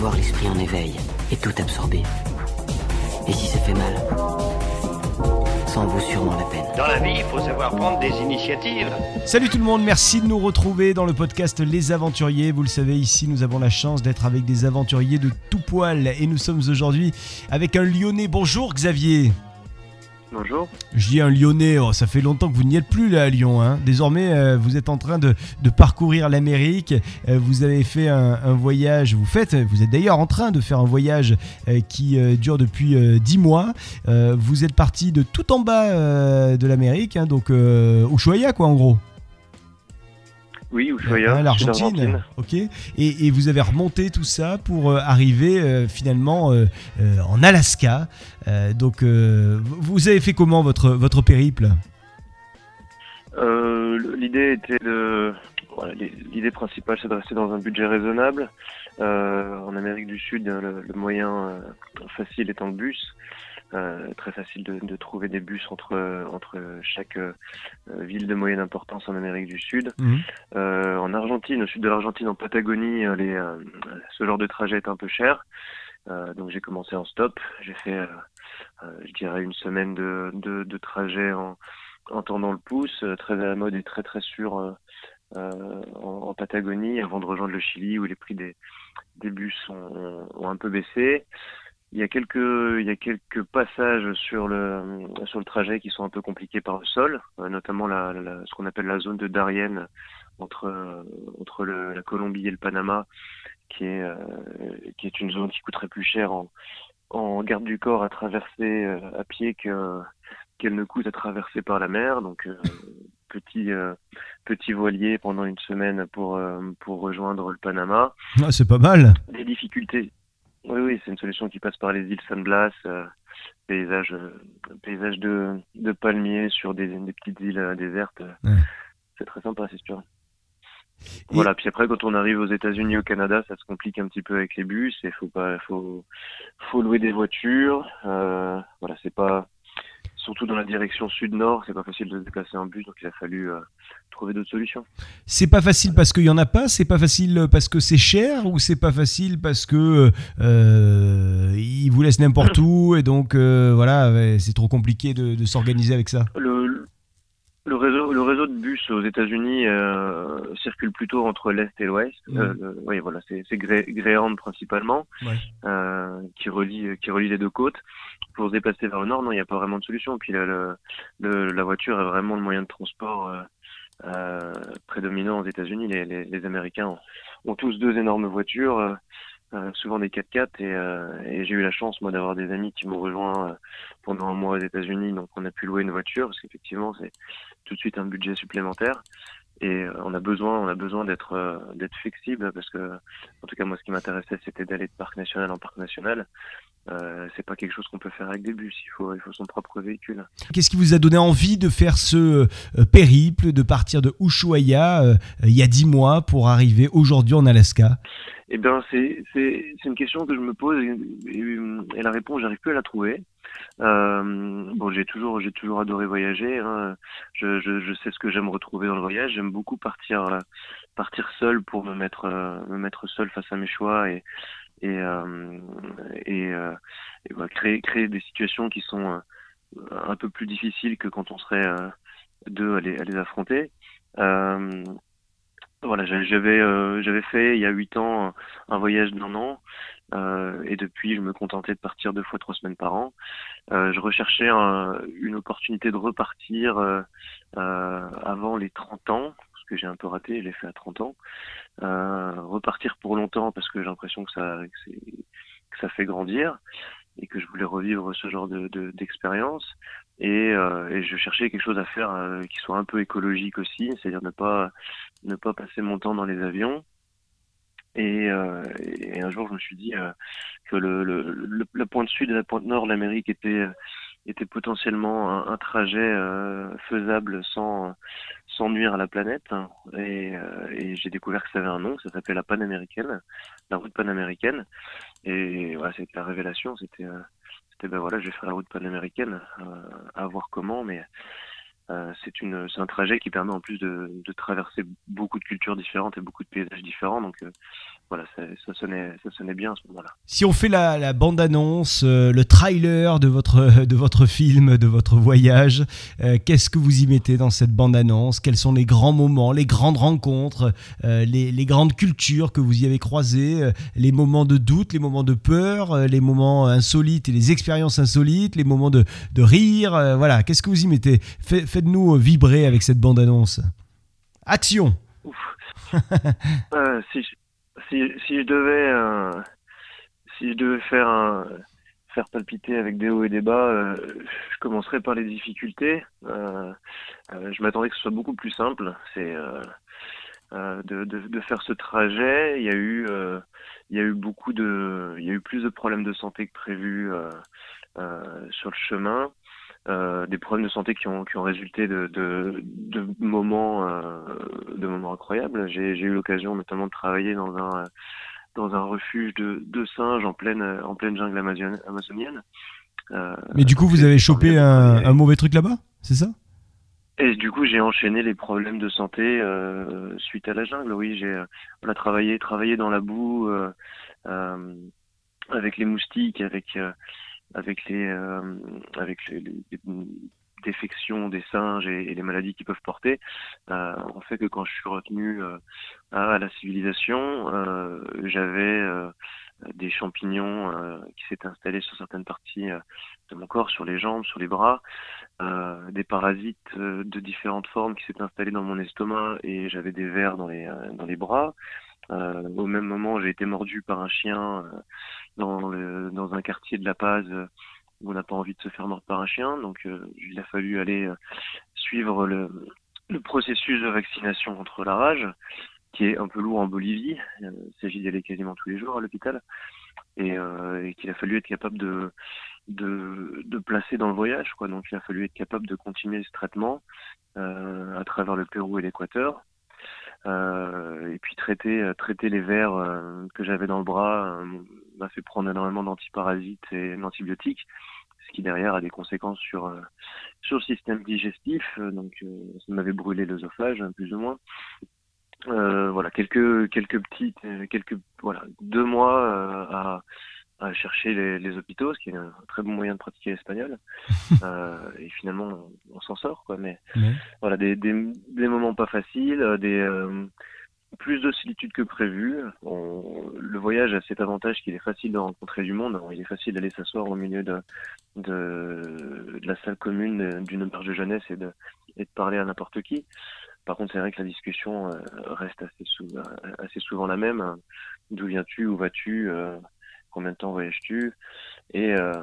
avoir l'esprit en éveil et tout absorber. Et si ça fait mal, ça en vaut sûrement la peine. Dans la vie, il faut savoir prendre des initiatives. Salut tout le monde, merci de nous retrouver dans le podcast Les Aventuriers. Vous le savez, ici nous avons la chance d'être avec des aventuriers de tout poil et nous sommes aujourd'hui avec un Lyonnais. Bonjour Xavier. Bonjour. Je dis un Lyonnais, oh, ça fait longtemps que vous n'y êtes plus là à Lyon. Hein. Désormais, euh, vous êtes en train de, parcourir l'Amérique. Euh, vous avez fait un, voyage, vous faites, vous êtes d'ailleurs en train de faire un voyage euh, qui dure depuis euh, 10 mois. Vous êtes parti de tout en bas de l'Amérique, hein, donc euh, Ushuaia quoi en gros. Oui, Ushuaia, l'Argentine. Ok. Et, et vous avez remonté tout ça pour euh, arriver euh, finalement euh, en Alaska. Donc, vous avez fait comment votre, votre périple? L'idée était de... L'idée principale, c'est de rester dans un budget raisonnable. Euh, en Amérique du Sud, le, le moyen euh, facile étant le bus. Euh, très facile de, de trouver des bus entre, entre chaque euh, ville de moyenne importance en Amérique du Sud. Mhm. Euh, en Argentine, au sud de l'Argentine, en Patagonie, les, ce genre de trajet est un peu cher. Donc j'ai commencé en stop. J'ai fait, je dirais, une semaine de, de, de trajet en, en tendant le pouce, très à la mode et très très sûr euh, en, en Patagonie, avant de rejoindre le Chili où les prix des, des bus ont, ont un peu baissé. Il y a quelques, il y a quelques passages sur le, sur le trajet qui sont un peu compliqués par le sol, euh, notamment la, la- ce qu'on appelle la zone de Darien entre, euh, entre le- la Colombie et le Panama, qui est, euh, qui est une zone qui coûterait plus cher en, en garde du corps à traverser à pied que, qu'elle ne coûte à traverser par la mer. Donc, euh, petit, euh, petit voilier pendant une semaine pour, euh, pour rejoindre le Panama Ah, C'est pas mal. des difficultés. Oui, oui, c'est une solution qui passe par les îles San Blas, euh, paysage, euh, paysage de, de palmiers sur des, des petites îles euh, désertes. Ouais. C'est très sympa, c'est sûr. Et- Voilà. Puis après, quand on arrive aux États-Unis, au Canada, ça se complique un petit peu avec les bus. Et faut pas, faut, faut louer des voitures. Euh, voilà, c'est pas, surtout dans la direction sud-nord, c'est pas facile de se déplacer en bus, donc il a fallu euh, trouver d'autres solutions. C'est pas facile parce qu'il y en a pas. C'est pas facile parce que c'est cher ou c'est pas facile parce que euh, ils vous laissent n'importe où et donc euh, voilà, c'est trop compliqué de, de s'organiser avec ça. Le, le réseau, le réseau de bus aux États-Unis euh, circule plutôt entre l'est et l'ouest. Euh, le- oui, voilà, c'est c'est Grey- Greyhound principalement Ouais. euh, qui relie qui relie les deux côtes. Pour se déplacer vers le nord, non, il n'y a pas vraiment de solution. Puis la voiture est vraiment le moyen de transport euh, euh, prédominant aux États-Unis. Les, Américains ont, tous deux énormes voitures. euh, souvent des 4x4 et, et j'ai eu la chance moi d'avoir des amis qui m'ont rejoint pendant un mois aux États-Unis donc on a pu louer une voiture parce qu'effectivement c'est tout de suite un budget supplémentaire et euh, on a besoin on a besoin d'être euh, d'être flexible parce que en tout cas moi ce qui m'intéressait c'était d'aller de parc national en parc national. Euh, c'est pas quelque chose qu'on peut faire avec des bus. Il faut il faut son propre véhicule. Qu'est-ce qui vous a donné envie de faire ce euh, périple, de partir de Ushuaia euh, il y a dix mois pour arriver aujourd'hui en Alaska? Eh bien, c'est c'est c'est une question que je me pose et, et- et la réponse, j'arrive plus à la trouver. Euh, bon, j'ai toujours j'ai toujours adoré voyager. hein. Je, sais ce que j'aime retrouver dans le voyage. J'aime beaucoup partir euh, partir seul pour me mettre euh, me mettre seul face à mes choix et et et, créer créer des situations qui sont un peu plus difficiles que quand on serait deux à les les affronter. Voilà, j'a- j'avais j'avais fait il y a huit ans un voyage d'un an euh, et depuis je me contentais de partir deux fois trois semaines par an. Euh, je recherchais un- une opportunité de repartir euh, euh, avant les 30 ans parce que j'ai un peu raté, je l'ai fait à 30 ans. Euh, repartir pour longtemps parce que j'ai l'impression que ça que, que ça fait grandir et que je voulais revivre ce genre de de- d'expérience. Et, euh, et je cherchais quelque chose à faire qui soit un peu écologique aussi, c'est-à-dire ne pas ne pas passer mon temps dans les avions. Et, euh, et un jour, je me suis dit euh, que le, le, le- la pointe sud et la pointe nord de l'Amérique était, était potentiellement un, un trajet euh, faisable sans, sans nuire à la planète. Et, euh, et j'ai découvert que ça avait un nom, ça s'appelait la panaméricaine, la route panaméricaine. Et voilà, c'était la révélation, c'était, euh, c'était ben voilà, je vais faire la route panaméricaine, euh, à voir comment, mais euh, c'est une, c'est un trajet qui permet en plus de, traverser beaucoup de cultures différentes et beaucoup de paysages différents. Donc, euh, voilà, ça, ça, sonnait, ça bien à ce moment-là. Si on fait la, la bande-annonce, euh, le trailer de votre, de votre film, de votre voyage, qu'est-ce que vous y mettez dans cette bande-annonce? Quels sont les grands moments, les grandes rencontres, les, les, grandes cultures que vous y avez croisées, les moments de doute, les moments de peur, les moments insolites et les expériences insolites, les moments de, de rire Voilà, qu'est-ce que vous y mettez? Faites-nous vibrer avec cette bande-annonce. Action si, si, si je devais euh, si je devais faire un faire palpiter avec des hauts et des bas, euh, je commencerai par les difficultés. Euh, euh je m'attendais que ce soit beaucoup plus simple. C'est euh, euh, de, de, de, faire ce trajet. Il y a eu il y a eu beaucoup de il y a eu plus de problèmes de santé que prévu sur le chemin. Euh, des problèmes de santé qui ont, qui ont résulté de, de, de moments, euh, de moments incroyables. J'ai eu l'occasion notamment de travailler dans un, dans un refuge de, de singes en pleine, en pleine jungle amazonienne. Euh, Mais du coup, vous avez chopé un, un mauvais truc là-bas, c'est ça? Et du coup, j'ai enchaîné les problèmes de santé euh, suite à la jungle. Oui, j'ai travaillé, travaillé dans la boue euh, euh, avec les moustiques, avec avec les euh, avec les, les, défections des singes et, les maladies qu'ils peuvent porter, euh, fait que quand je suis retenu euh, à la civilisation, euh, j'avais euh, des champignons qui s'étaient installés sur certaines parties de mon corps, sur les jambes, sur les bras, des parasites de différentes formes qui s'étaient installés dans mon estomac et j'avais des vers dans les dans les bras. au même moment, j'ai été mordu par un chien dans, dans un quartier de La Paz euh, où on n'a pas envie de se faire mordre par un chien. Donc euh, il a fallu aller euh, suivre le, processus de vaccination contre la rage, qui est un peu lourd en Bolivie. Il s'agit d'y aller quasiment tous les jours à l'hôpital. Et qu'il a fallu être capable de, de, de, placer dans le voyage. Quoi. Donc il a fallu être capable de continuer ce traitement euh, à travers le Pérou et l'Équateur. Euh, et puis traiter traiter les vers que j'avais dans le bras m'a fait prendre énormément d'antiparasites et d'antibiotiques, ce qui derrière a des conséquences sur euh, sur le système digestif. Euh, donc euh, ça m'avait brûlé l'œsophage hein, plus ou moins. Euh, voilà quelques quelques petites quelques voilà deux mois à, à chercher les, les, hôpitaux, ce qui est un très bon moyen de pratiquer l'espagnol. euh, et finalement, on, on s'en sort, quoi. Mais voilà, des, des, des, moments pas faciles, des, plus de solitude que prévu. On, le voyage a cet avantage qu'il est facile de rencontrer du monde. Il est facile d'aller s'asseoir au milieu de, de, de, la salle commune d'une auberge de jeunesse et de, et de parler à n'importe qui. Par contre, c'est vrai que la discussion euh, reste assez, sou assez souvent la même. D'où viens-tu Où vas-tu euh, Combien de temps voyages-tu Et euh,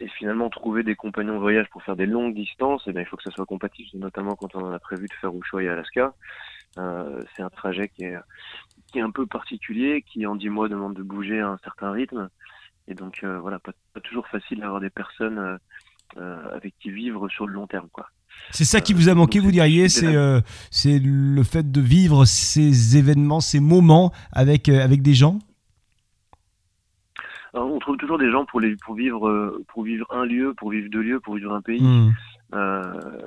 et finalement trouver des compagnons de voyage pour faire des longues distances, eh bien, il faut que ça soit compatible, notamment quand on a prévu de faire Ushuaïa Alaska. Euh, c'est un trajet qui est, qui est un peu particulier, qui en dix mois demande de bouger à un certain rythme. Et donc euh, voilà, pas, pas, toujours facile d'avoir des personnes euh, avec qui vivre sur le long terme. quoi. C'est ça qui vous a manqué, vous diriez, c'est c'est le fait de vivre ces événements, ces moments avec, avec des gens? On trouve toujours des gens pour, les, pour, vivre, pour vivre un lieu, pour vivre deux lieux, pour vivre un pays. Mmh. Euh,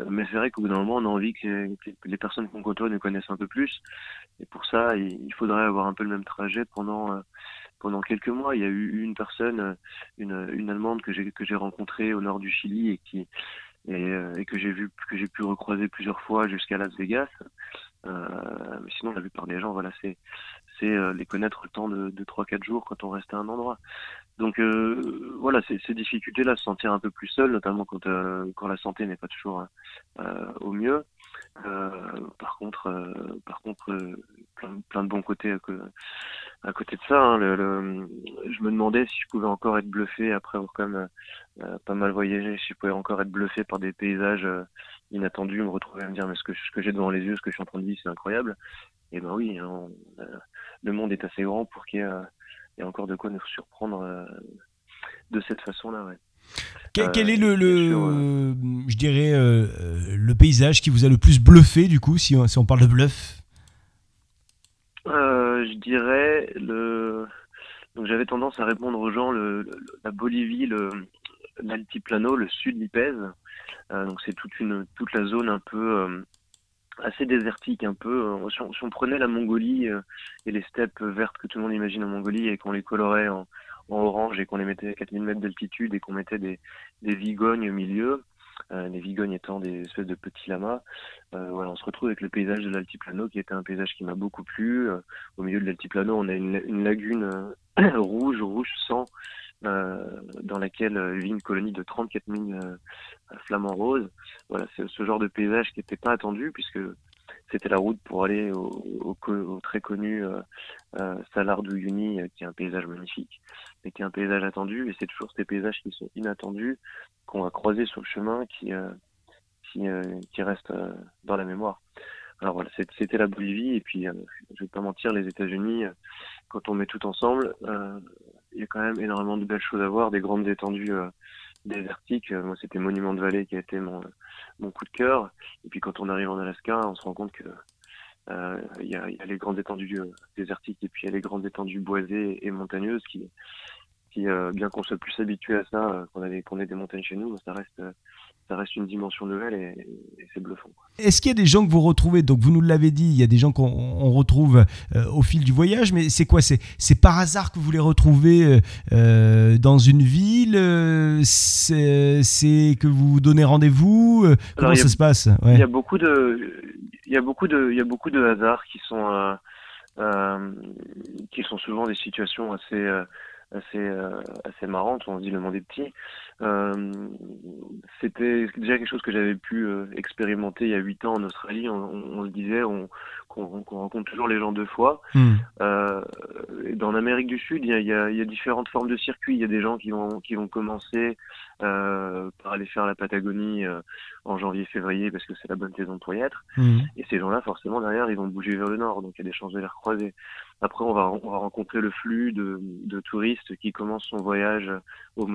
mais c'est vrai qu'au bout d'un moment, on a envie que les, que les personnes qu'on côtoie nous connaissent un peu plus. Et pour ça, il, faudrait avoir un peu le même trajet pendant euh, pendant quelques mois. Il y a eu une personne, une, une Allemande que j'ai que j'ai rencontrée au nord du Chili et qui et, euh, et que j'ai vu que j'ai pu recroiser plusieurs fois jusqu'à Las Vegas. Euh, mais sinon, la plupart des gens, voilà, c'est c'est euh, les connaître le temps de, de 3-4 jours quand on reste à un endroit. Donc euh, voilà, ces, difficultés-là, se sentir un peu plus seul, notamment quand, euh, la santé n'est pas toujours euh, au mieux. Par contre, plein, de bons côtés à, côté de ça. Hein, je me demandais si je pouvais encore être bluffé après avoir quand même pas mal voyagé, si je pouvais encore être bluffé par des paysages inattendus, me retrouver à me dire mais ce que, ce que j'ai devant les yeux, ce que je suis en train de vivre, c'est incroyable. Et ben oui, hein, le monde est assez grand pour qu'il y ait y a encore de quoi nous surprendre euh, de cette façon-là. Ouais. Quel, quel, est le, le sûr, euh, je dirais, euh, le paysage qui vous a le plus bluffé du coup, si on, si on parle de bluff? Je dirais le. Donc j'avais tendance à répondre aux gens le, le la Bolivie, le l'altiplano, le sud Lipèze. donc c'est toute une toute la zone un peu assez désertique un peu. Si on, prenait la Mongolie et les steppes vertes que tout le monde imagine en Mongolie et qu'on les colorait en, orange et qu'on les mettait à 4000 mètres d'altitude et qu'on mettait des, des vigognes au milieu, euh, les vigognes étant des espèces de petits lamas. Euh, voilà, on se retrouve avec le paysage de l'altiplano qui était un paysage qui m'a beaucoup plu. Euh, au milieu de l'altiplano, on a une, lagune rouge, rouge sang, dans laquelle vit une colonie de 34 000 flamants roses. Voilà, c'est ce genre de paysage qui n'était pas attendu puisque c'était la route pour aller au, très connu euh, euh Salardou-Yuni, qui est un paysage magnifique, mais qui est un paysage attendu. Et c'est toujours ces paysages qui sont inattendus, qu'on va croiser sur le chemin, qui, euh, qui, euh, qui restent dans la mémoire. Alors voilà, c'était la Bolivie. Et puis, je vais pas mentir, les États-Unis, quand on met tout ensemble, il y a quand même énormément de belles choses à voir, des grandes étendues désertique. Euh, moi, c'était Monument de Vallée qui a été mon, mon coup de cœur. Et puis quand on arrive en Alaska, on se rend compte que euh, il y, a, les grandes étendues euh, désertiques et puis il y a les grandes étendues boisées et montagneuses qui, bien qu'on soit plus habitué à ça, qu'on qu'on ait des montagnes chez nous, ça reste ça reste une dimension nouvelle et, c'est bluffant. Est-ce qu'il y a des gens que vous retrouvez? Donc vous nous l'avez dit, il y a des gens qu'on retrouve euh, au fil du voyage, mais c'est quoi? C'est par hasard que vous les retrouvez euh, euh, dans une ville C'est que vous vous donnez rendez-vous Comment ça se passe? Il y a beaucoup de il y a beaucoup de il y a beaucoup de hasards qui sont qui sont souvent des situations assez assez euh, assez marrante. On se dit le monde est petit. Euh, c'était déjà quelque chose que j'avais pu euh, expérimenter il y a huit ans en Australie. On, on, se disait on, qu'on rencontre toujours les gens deux fois. Hmm. Euh, dans l'Amérique du Sud, il y a, y, a, y a, différentes formes de circuits. Il y a des gens qui vont qui vont commencer euh, par aller faire la Patagonie euh, en janvier-février parce que c'est la bonne saison pour y être. Hmm. Et ces gens-là, forcément, derrière, ils vont bouger vers le nord, donc il y a des chances de les recroiser. Après, on va, on va rencontrer le flux de, de touristes qui commencent son voyage au,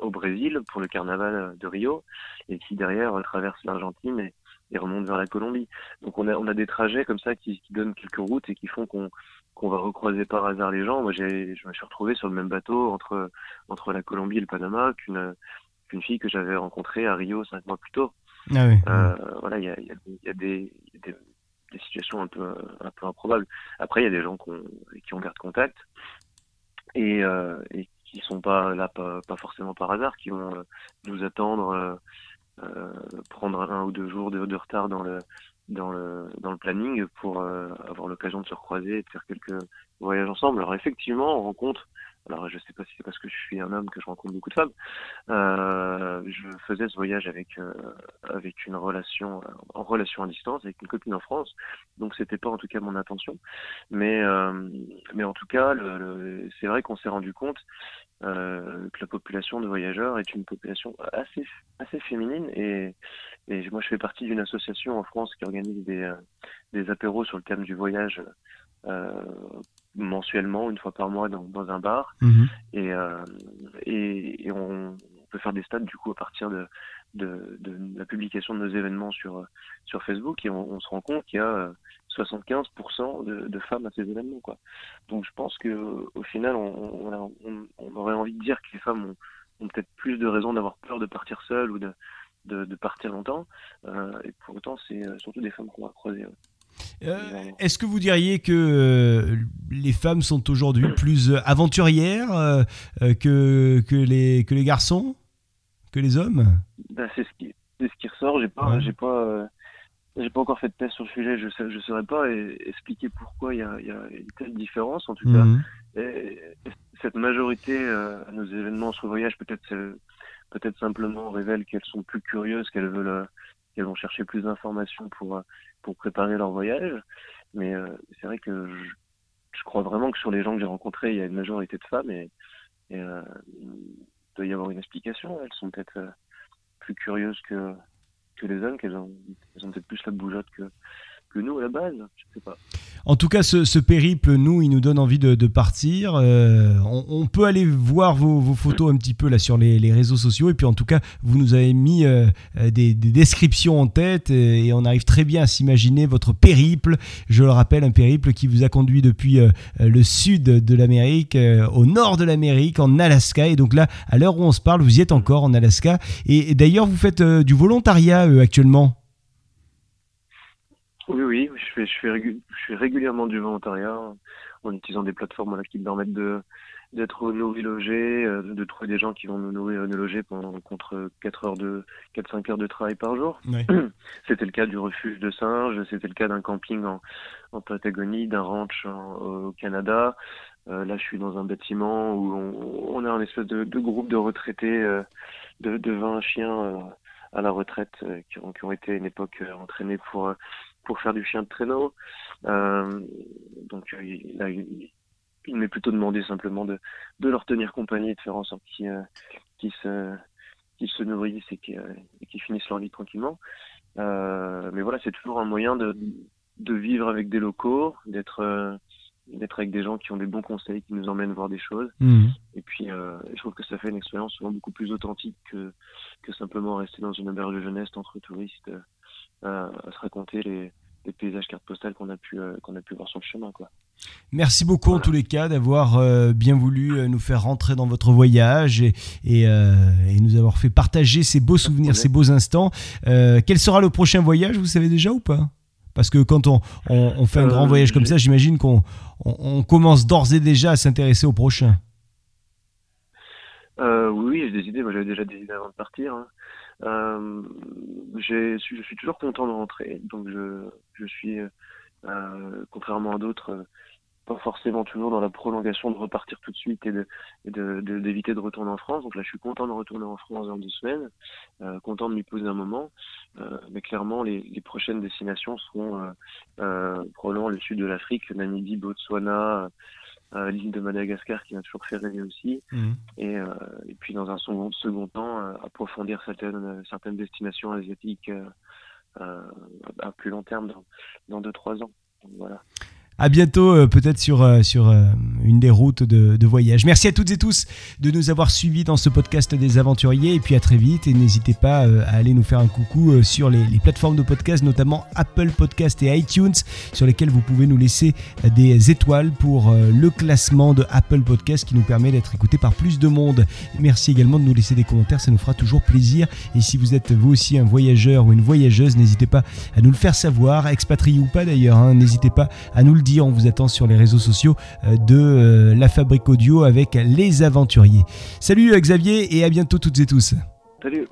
au Brésil pour le carnaval de Rio et qui derrière traversent l'Argentine et, et remontent vers la Colombie. Donc on a, on a des trajets comme ça qui, qui donnent quelques routes et qui font qu'on qu'on va recroiser par hasard les gens. Moi, j'ai, je me suis retrouvé sur le même bateau entre entre la Colombie et le Panama qu'une qu'une fille que j'avais rencontrée à Rio cinq mois plus tôt. Ah oui. euh, voilà, il y a, y, a, y a, des, des, des situations un peu un peu improbables. Après, il y a des gens qui qui ont garde contact et, euh, et qui sont pas là pas, forcément par hasard, qui vont euh, nous attendre, euh, euh, prendre un ou deux jours de, retard dans le dans le dans le planning pour avoir l'occasion de se recroiser et de faire quelques voyages ensemble. Alors effectivement, on rencontre alors je sais pas si c'est parce que je suis un homme que je rencontre beaucoup de femmes. Je faisais ce voyage avec avec une relation en relation à distance avec une copine en France, donc c'était pas en tout cas mon intention. Mais mais en tout cas, c'est vrai qu'on s'est rendu compte euh, que la population de voyageurs est une population assez assez féminine et et moi je fais partie d'une association en France qui organise des euh, des apéros sur le thème du voyage euh, mensuellement, une fois par mois, dans, dans un bar. Mhm. Et, et, et, on peut faire des stats du coup à partir de, de, de la publication de nos événements sur, sur Facebook et on, on se rend compte qu'il y a 75% de, de, femmes à ces événements. Quoi. Donc je pense que au final, on, on, on, aurait envie de dire que les femmes ont, ont peut-être plus de raisons d'avoir peur de partir seules ou de, de, de partir longtemps. Euh, et pour autant, c'est surtout des femmes qu'on va croiser. Euh, est-ce que vous diriez que euh, les femmes sont aujourd'hui plus aventurières euh, que, que, les, que les garçons? Que les hommes? Ben, C'est ce, qui, ce qui ressort. J'ai pas, j'ai pas, j'ai pas encore fait de test sur le sujet. Je ne saurais pas expliquer pourquoi il y a, y a, une telle différence. En tout cas, mhm. cette majorité à nos événements sur voyage, peut-être peut-être simplement révèle qu'elles sont plus curieuses, qu'elles veulent qu'elles vont chercher plus d'informations pour pour préparer leur voyage. Mais euh, c'est vrai que je, crois vraiment que sur les gens que j'ai rencontrés, il y a une majorité de femmes et, euh, il doit y avoir une explication. Elles sont peut-être euh, plus curieuses que, que les hommes, qu'elles ont, ont peut-être plus la bougeotte que, que nous à la base. Je sais pas. En tout cas, ce, périple, nous, il nous donne envie de, partir. Euh, on, peut aller voir vos, photos un petit peu là sur les, réseaux sociaux. Et puis, en tout cas, vous nous avez mis euh, des, descriptions en tête et, on arrive très bien à s'imaginer votre périple. Je le rappelle, un périple qui vous a conduit depuis euh, le sud de l'Amérique au nord de l'Amérique, en Alaska. Et donc là, à l'heure où on se parle, vous y êtes encore en Alaska. Et, d'ailleurs, vous faites du volontariat actuellement. Oui, oui, je fais, je fais, je fais régulièrement du volontariat en utilisant des plateformes voilà, qui me permettent de d'être nourri logé, euh, de trouver des gens qui vont nous nourrir nous loger pendant contre 4 heures de 4 5 heures de travail par jour. C'était le cas du refuge de singes, c'était le cas d'un camping en, en Patagonie, d'un ranch au Canada. Euh, là, je suis dans un bâtiment où on, on a un espèce de, de, groupe de retraités euh, de, de 20 chiens euh, à la retraite euh, qui ont, qui, ont, été à une époque entraînés pour pour faire du chien de traîneau. donc là, il m'est plutôt demandé simplement de, de leur tenir compagnie et de faire en sorte qu'ils euh, se, qu'ils se nourrissent et qu'ils euh, finissent leur vie tranquillement. Euh, mais voilà, c'est toujours un moyen de, de vivre avec des locaux, d'être euh, d'être avec des gens qui ont des bons conseils, qui nous emmènent voir des choses. Mmh. Et puis, euh, je trouve que ça fait une expérience souvent beaucoup plus authentique que, que simplement rester dans une auberge de jeunesse entre touristes, à se raconter les, les paysages cartes postales qu'on a pu euh, qu'on a pu voir sur le chemin quoi. Merci beaucoup en tous les cas d'avoir euh, bien voulu euh, nous faire rentrer dans votre voyage et, et, et nous avoir fait partager ces beaux souvenirs, ces beaux instants. quel sera le prochain voyage, vous savez déjà ou pas? Parce que quand on, on, on fait un grand voyage comme ça, j'imagine qu'on on, on, commence d'ores et déjà à s'intéresser au prochain. oui, j'ai des idées. Moi, j'avais déjà des idées avant de partir. Hein. Euh, je suis toujours content de rentrer, donc je, je suis, euh, contrairement à d'autres, pas forcément toujours dans la prolongation de repartir tout de suite et de d'éviter de, de, retourner en France. Donc là, je suis content de retourner en France dans deux semaines, euh, content de m'y poser un moment. Euh, mais clairement, les, les, prochaines destinations seront euh, euh probablement le sud de l'Afrique, Namibie, Botswana, euh, l'île de Madagascar qui m'a toujours fait rêver aussi. Mmh. Et, euh, et, puis dans un second, second temps, euh, approfondir certaines, certaines destinations asiatiques à plus long terme, dans 2-3 ans. Voilà à bientôt euh, peut-être sur, euh, sur euh, une des routes de, voyage. Merci à toutes et tous de nous avoir suivis dans ce podcast des aventuriers et puis à très vite et n'hésitez pas à aller nous faire un coucou sur les, les, plateformes de podcast, notamment Apple Podcast et iTunes sur lesquelles vous pouvez nous laisser des étoiles pour le classement de Apple Podcast qui nous permet d'être écouté par plus de monde. Merci également de nous laisser des commentaires, ça nous fera toujours plaisir et si vous êtes vous aussi un voyageur ou une voyageuse, n'hésitez pas à nous le faire savoir, expatrié ou pas d'ailleurs, hein, n'hésitez pas à nous le on vous attend sur les réseaux sociaux euh, de euh, la Fabrique Audio avec les aventuriers. Salut euh, Xavier et à bientôt toutes et tous. Salut.